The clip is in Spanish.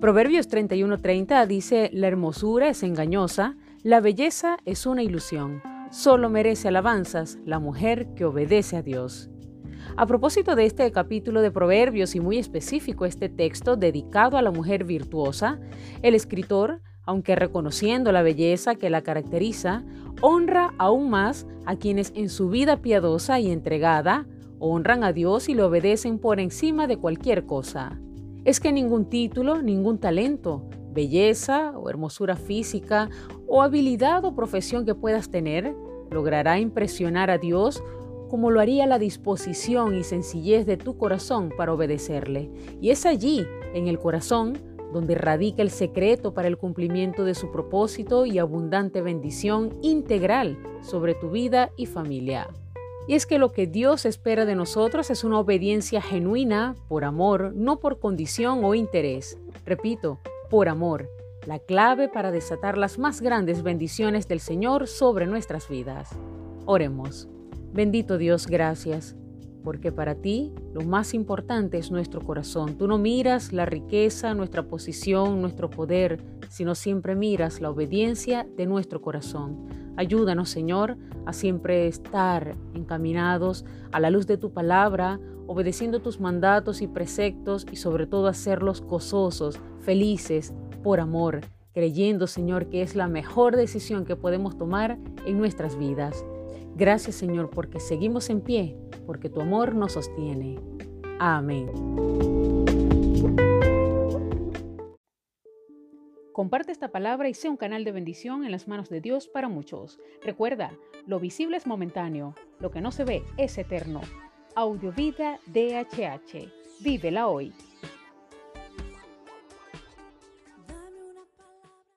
Proverbios 31:30 dice, La hermosura es engañosa, la belleza es una ilusión. Solo merece alabanzas la mujer que obedece a Dios. A propósito de este capítulo de Proverbios y muy específico este texto dedicado a la mujer virtuosa, el escritor, aunque reconociendo la belleza que la caracteriza, honra aún más a quienes en su vida piadosa y entregada honran a Dios y le obedecen por encima de cualquier cosa. Es que ningún título, ningún talento, belleza o hermosura física o habilidad o profesión que puedas tener logrará impresionar a Dios como lo haría la disposición y sencillez de tu corazón para obedecerle. Y es allí, en el corazón, donde radica el secreto para el cumplimiento de su propósito y abundante bendición integral sobre tu vida y familia. Y es que lo que Dios espera de nosotros es una obediencia genuina, por amor, no por condición o interés. Repito, por amor, la clave para desatar las más grandes bendiciones del Señor sobre nuestras vidas. Oremos. Bendito Dios, gracias, porque para ti lo más importante es nuestro corazón. Tú no miras la riqueza, nuestra posición, nuestro poder, sino siempre miras la obediencia de nuestro corazón. Ayúdanos, Señor, a siempre estar encaminados a la luz de tu palabra, obedeciendo tus mandatos y preceptos y sobre todo hacerlos gozosos, felices, por amor, creyendo, Señor, que es la mejor decisión que podemos tomar en nuestras vidas. Gracias, Señor, porque seguimos en pie, porque tu amor nos sostiene. Amén. Comparte esta palabra y sea un canal de bendición en las manos de Dios para muchos. Recuerda, lo visible es momentáneo, lo que no se ve es eterno. Audiovida DHH. Vívela hoy.